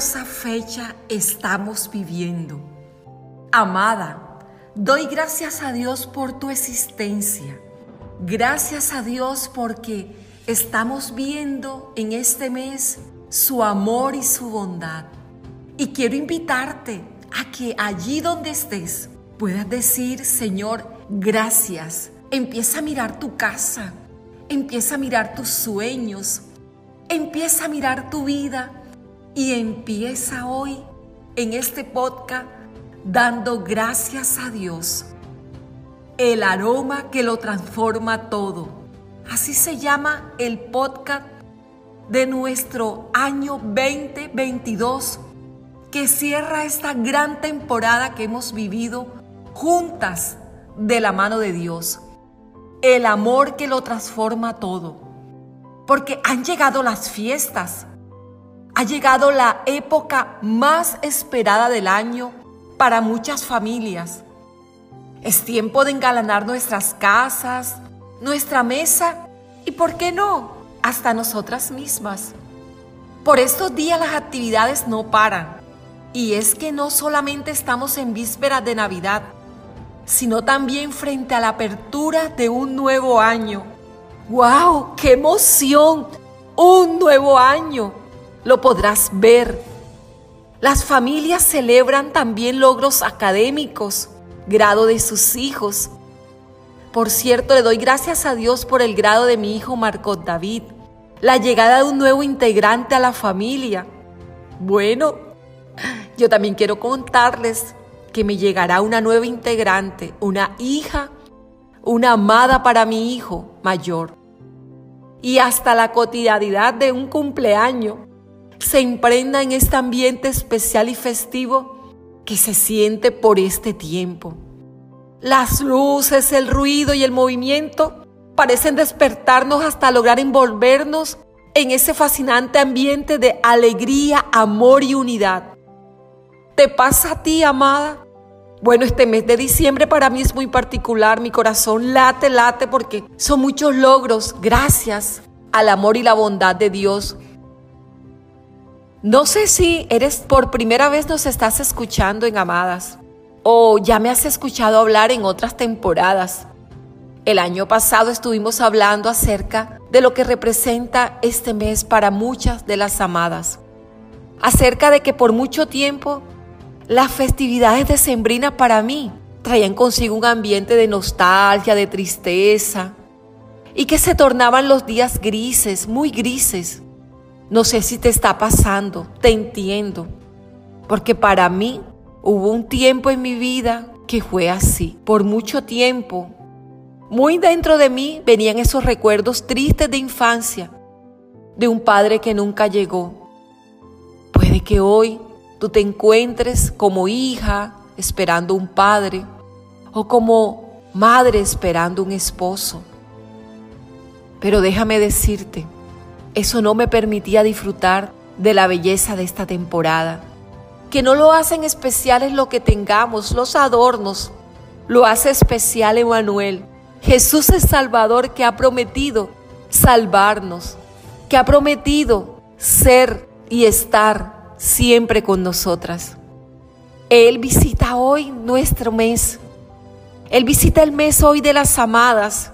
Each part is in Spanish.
fecha estamos viviendo. Amada, doy gracias a Dios por tu existencia. Gracias a Dios porque estamos viendo en este mes su amor y su bondad. Y quiero invitarte a que allí donde estés puedas decir, Señor, gracias. Empieza a mirar tu casa, empieza a mirar tus sueños, empieza a mirar tu vida y empieza hoy en este podcast dando gracias a Dios. El aroma que lo transforma todo. Así se llama el podcast de nuestro año 2022 que cierra esta gran temporada que hemos vivido juntas de la mano de Dios. El amor que lo transforma todo. Porque han llegado las fiestas. Ha llegado la época más esperada del año para muchas familias. Es tiempo de engalanar nuestras casas, nuestra mesa y, ¿por qué no?, hasta nosotras mismas. Por estos días las actividades no paran. Y es que no solamente estamos en vísperas de Navidad, sino también frente a la apertura de un nuevo año. ¡Wow! ¡Qué emoción! Un nuevo año. Lo podrás ver. Las familias celebran también logros académicos, grado de sus hijos. Por cierto, le doy gracias a Dios por el grado de mi hijo Marcos David, la llegada de un nuevo integrante a la familia. Bueno, yo también quiero contarles que me llegará una nueva integrante, una hija, una amada para mi hijo mayor. Y hasta la cotidianidad de un cumpleaños se imprenda en este ambiente especial y festivo que se siente por este tiempo. Las luces, el ruido y el movimiento parecen despertarnos hasta lograr envolvernos en ese fascinante ambiente de alegría, amor y unidad ¿Te pasa a ti, amada? Bueno, este mes de diciembre para mí es muy particular. Mi corazón late, late porque son muchos logros gracias al amor y la bondad de Dios. No sé si eres por primera vez nos estás escuchando en Amadas o ya me has escuchado hablar en otras temporadas. El año pasado estuvimos hablando acerca de lo que representa este mes para muchas de las amadas. Acerca de que por mucho tiempo las festividades decembrinas para mí traían consigo un ambiente de nostalgia, de tristeza, y que se tornaban los días grises, muy grises. No sé si te está pasando, te entiendo, porque para mí hubo un tiempo en mi vida que fue así, por mucho tiempo. Muy dentro de mí venían esos recuerdos tristes de infancia, de un padre que nunca llegó. Puede que hoy tú te encuentres como hija esperando un padre o como madre esperando un esposo. Pero déjame decirte, eso no me permitía disfrutar de la belleza de esta temporada. Que no lo hacen especial es lo que tengamos, los adornos. Lo hace especial Emanuel. Jesús es Salvador que ha prometido salvarnos, que ha prometido ser y estar siempre con nosotras. Él visita hoy nuestro mes. Él visita el mes hoy de las amadas,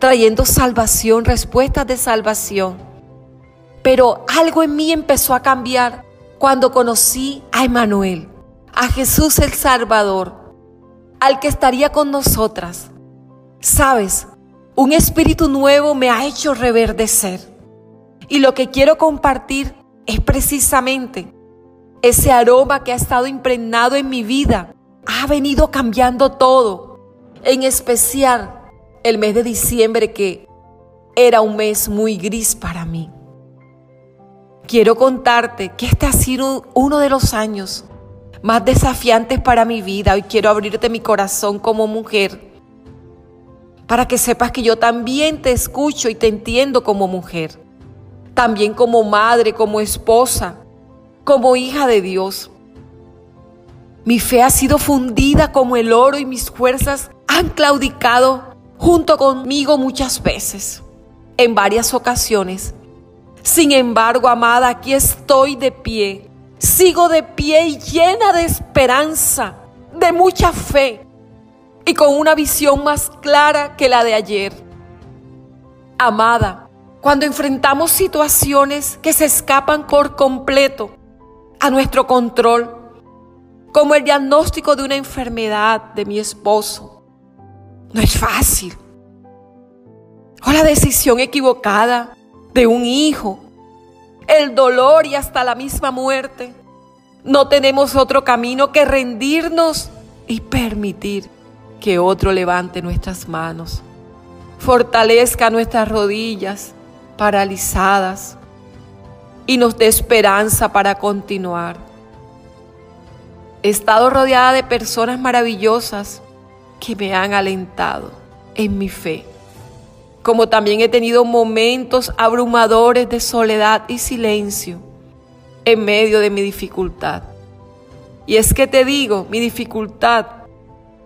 trayendo salvación, respuestas de salvación. Pero algo en mí empezó a cambiar cuando conocí a Emanuel, a Jesús el Salvador, al que estaría con nosotras. Sabes, un espíritu nuevo me ha hecho reverdecer. Y lo que quiero compartir es precisamente ese aroma que ha estado impregnado en mi vida ha venido cambiando todo. En especial el mes de diciembre que era un mes muy gris para mí. Quiero contarte que este ha sido uno de los años más desafiantes para mi vida. Hoy quiero abrirte mi corazón como mujer para que sepas que yo también te escucho y te entiendo como mujer, también como madre, como esposa, como hija de Dios. Mi fe ha sido fundida como el oro y mis fuerzas han claudicado junto conmigo muchas veces, en varias ocasiones. Sin embargo, amada, aquí estoy de pie, sigo de pie y llena de esperanza, de mucha fe y con una visión más clara que la de ayer. Amada, cuando enfrentamos situaciones que se escapan por completo a nuestro control, como el diagnóstico de una enfermedad de mi esposo, no es fácil. O la decisión equivocada de un hijo, el dolor y hasta la misma muerte. No tenemos otro camino que rendirnos y permitir que otro levante nuestras manos, fortalezca nuestras rodillas paralizadas y nos dé esperanza para continuar. He estado rodeada de personas maravillosas que me han alentado en mi fe como también he tenido momentos abrumadores de soledad y silencio en medio de mi dificultad. Y es que te digo, mi dificultad,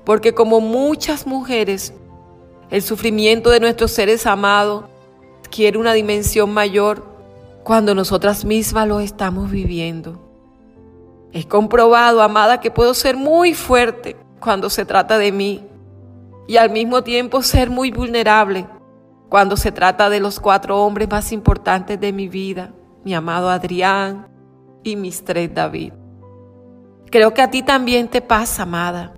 porque como muchas mujeres, el sufrimiento de nuestros seres amados quiere una dimensión mayor cuando nosotras mismas lo estamos viviendo. He comprobado, amada, que puedo ser muy fuerte cuando se trata de mí y al mismo tiempo ser muy vulnerable cuando se trata de los cuatro hombres más importantes de mi vida, mi amado Adrián y mis tres David. Creo que a ti también te pasa, amada,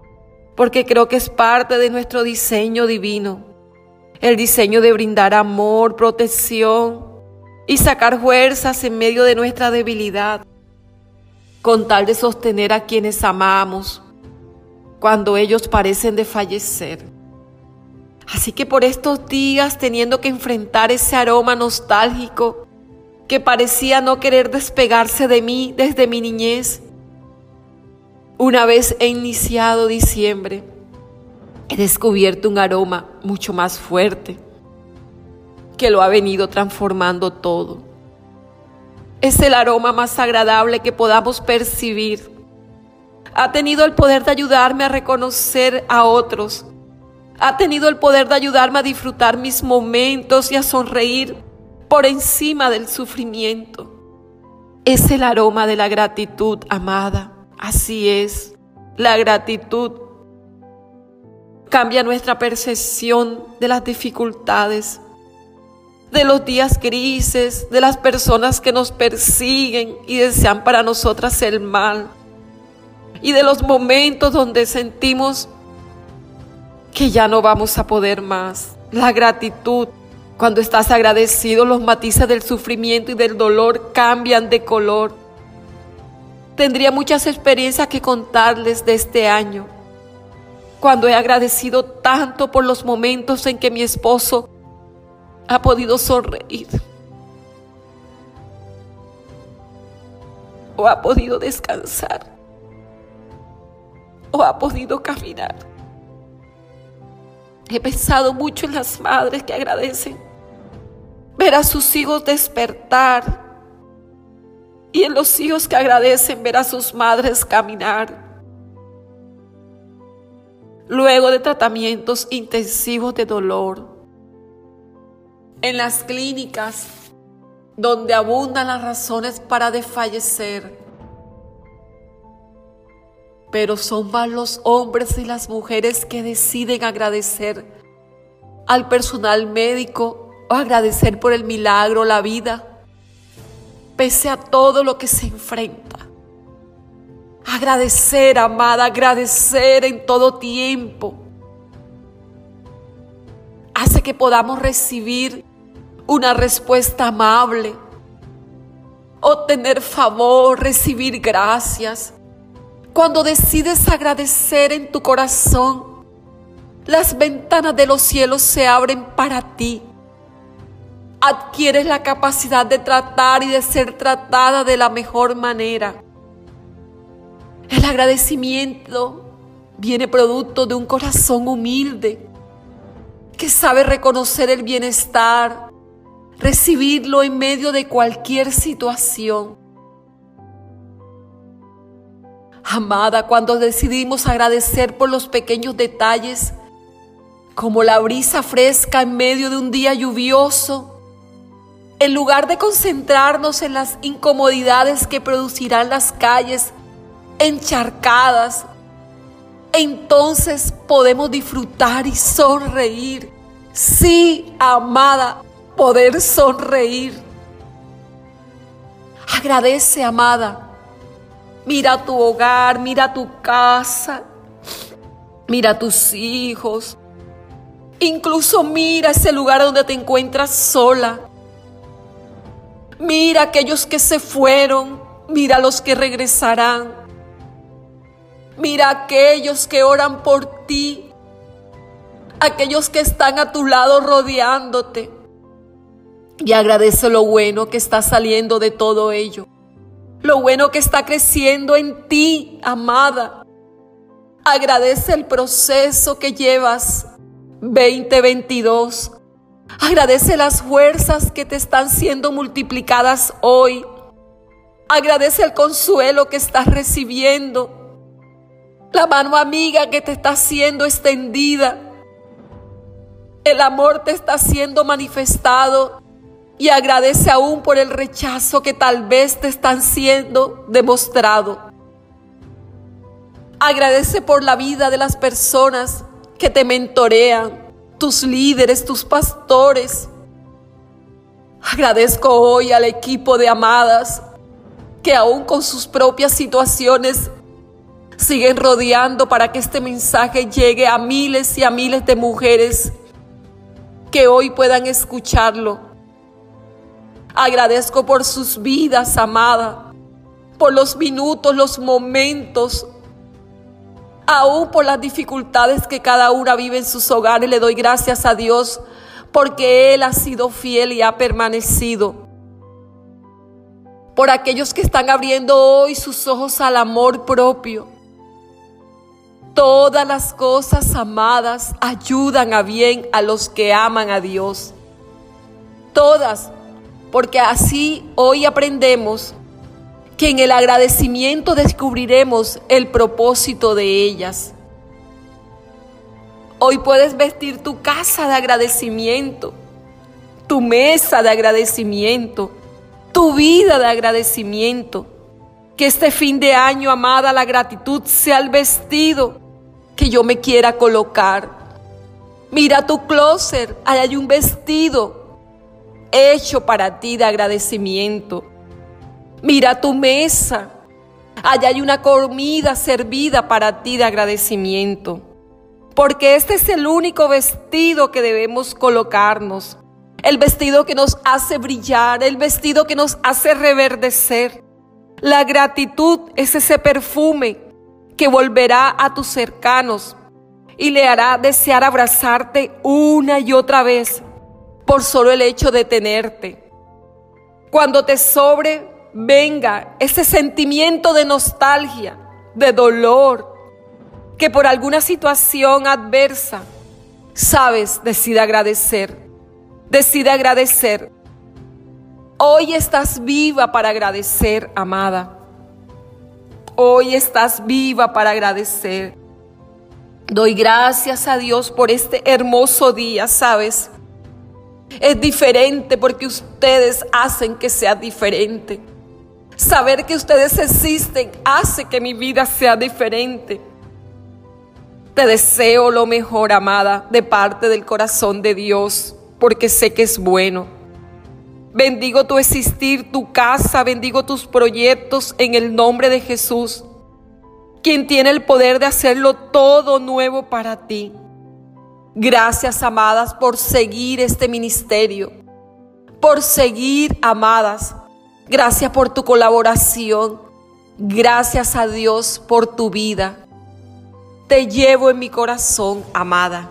porque creo que es parte de nuestro diseño divino, el diseño de brindar amor, protección y sacar fuerzas en medio de nuestra debilidad, con tal de sostener a quienes amamos cuando ellos parecen de fallecer. Así que por estos días, teniendo que enfrentar ese aroma nostálgico que parecía no querer despegarse de mí desde mi niñez, una vez he iniciado diciembre, he descubierto un aroma mucho más fuerte que lo ha venido transformando todo. Es el aroma más agradable que podamos percibir. Ha tenido el poder de ayudarme a reconocer a otros ha tenido el poder de ayudarme a disfrutar mis momentos y a sonreír por encima del sufrimiento. Es el aroma de la gratitud, amada. Así es, la gratitud cambia nuestra percepción de las dificultades, de los días grises, de las personas que nos persiguen y desean para nosotras el mal, y de los momentos donde sentimos que ya no vamos a poder más. La gratitud, cuando estás agradecido, los matices del sufrimiento y del dolor cambian de color. Tendría muchas experiencias que contarles de este año, cuando he agradecido tanto por los momentos en que mi esposo ha podido sonreír o ha podido descansar o ha podido caminar. He pensado mucho en las madres que agradecen ver a sus hijos despertar y en los hijos que agradecen ver a sus madres caminar. Luego de tratamientos intensivos de dolor, en las clínicas donde abundan las razones para desfallecer, pero son más los hombres y las mujeres que deciden agradecer al personal médico o agradecer por el milagro, la vida, pese a todo lo que se enfrenta. Agradecer, amada, agradecer en todo tiempo. Hace que podamos recibir una respuesta amable, obtener favor, recibir gracias cuando decides agradecer en tu corazón, las ventanas de los cielos se abren para ti. Adquieres la capacidad de tratar y de ser tratada de la mejor manera. El agradecimiento viene producto de un corazón humilde que sabe reconocer el bienestar, recibirlo en medio de cualquier situación. Amada, cuando decidimos agradecer por los pequeños detalles, como la brisa fresca en medio de un día lluvioso, en lugar de concentrarnos en las incomodidades que producirán las calles encharcadas, entonces podemos disfrutar y sonreír. Sí, amada, poder sonreír. Agradece, amada. Mira tu hogar, mira tu casa, mira tus hijos. Incluso mira ese lugar donde te encuentras sola. Mira aquellos que se fueron, mira los que regresarán. Mira aquellos que oran por ti, aquellos que están a tu lado rodeándote. Y agradece lo bueno que está saliendo de todo ello. Lo bueno que está creciendo en ti, amada. Agradece el proceso que llevas 2022 Agradece las fuerzas que te están siendo multiplicadas hoy. Agradece el consuelo que estás recibiendo. La mano amiga que te está siendo extendida. El amor te está siendo manifestado. Y agradece aún por el rechazo que tal vez te están siendo demostrado. Agradece por la vida de las personas que te mentorean tus líderes, tus pastores. Agradezco hoy al equipo de amadas que aún con sus propias situaciones siguen rodeando para que este mensaje llegue a miles y a miles de mujeres que hoy puedan escucharlo. Agradezco por sus vidas, amada, por los minutos, los momentos aún por las dificultades que cada una vive en sus hogares, le doy gracias a Dios porque Él ha sido fiel y ha permanecido. Por aquellos que están abriendo hoy sus ojos al amor propio. Todas las cosas amadas ayudan a bien a los que aman a Dios. Todas, porque así hoy aprendemos que en el agradecimiento descubriremos el propósito de ellas. Hoy puedes vestir tu casa de agradecimiento, tu mesa de agradecimiento, tu vida de agradecimiento. Que este fin de año, amada, la gratitud sea el vestido que yo me quiera colocar. Mira tu closet, ahí hay un vestido hecho para ti de agradecimiento. Mira tu mesa. Allá hay una comida servida para ti de agradecimiento. Porque este es el único vestido que debemos colocarnos. El vestido que nos hace brillar, el vestido que nos hace reverdecer. La gratitud es ese perfume que volverá a tus cercanos y le hará desear abrazarte una y otra vez por solo el hecho de tenerte. Cuando te sobre venga ese sentimiento de nostalgia, de dolor, que por alguna situación adversa, sabes, decide agradecer, decide agradecer. Hoy estás viva para agradecer, amada. Hoy estás viva para agradecer. Doy gracias a Dios por este hermoso día, ¿sabes? Es diferente porque ustedes hacen que sea diferente. Saber que ustedes existen hace que mi vida sea diferente. Te deseo lo mejor, amada, de parte del corazón de Dios, porque sé que es bueno. Bendigo tu existir, tu casa, bendigo tus proyectos en el nombre de Jesús, quien tiene el poder de hacerlo todo nuevo para ti. Gracias, amadas, por seguir este ministerio, por seguir, amadas, Gracias por tu colaboración. Gracias a Dios por tu vida. Te llevo en mi corazón, amada.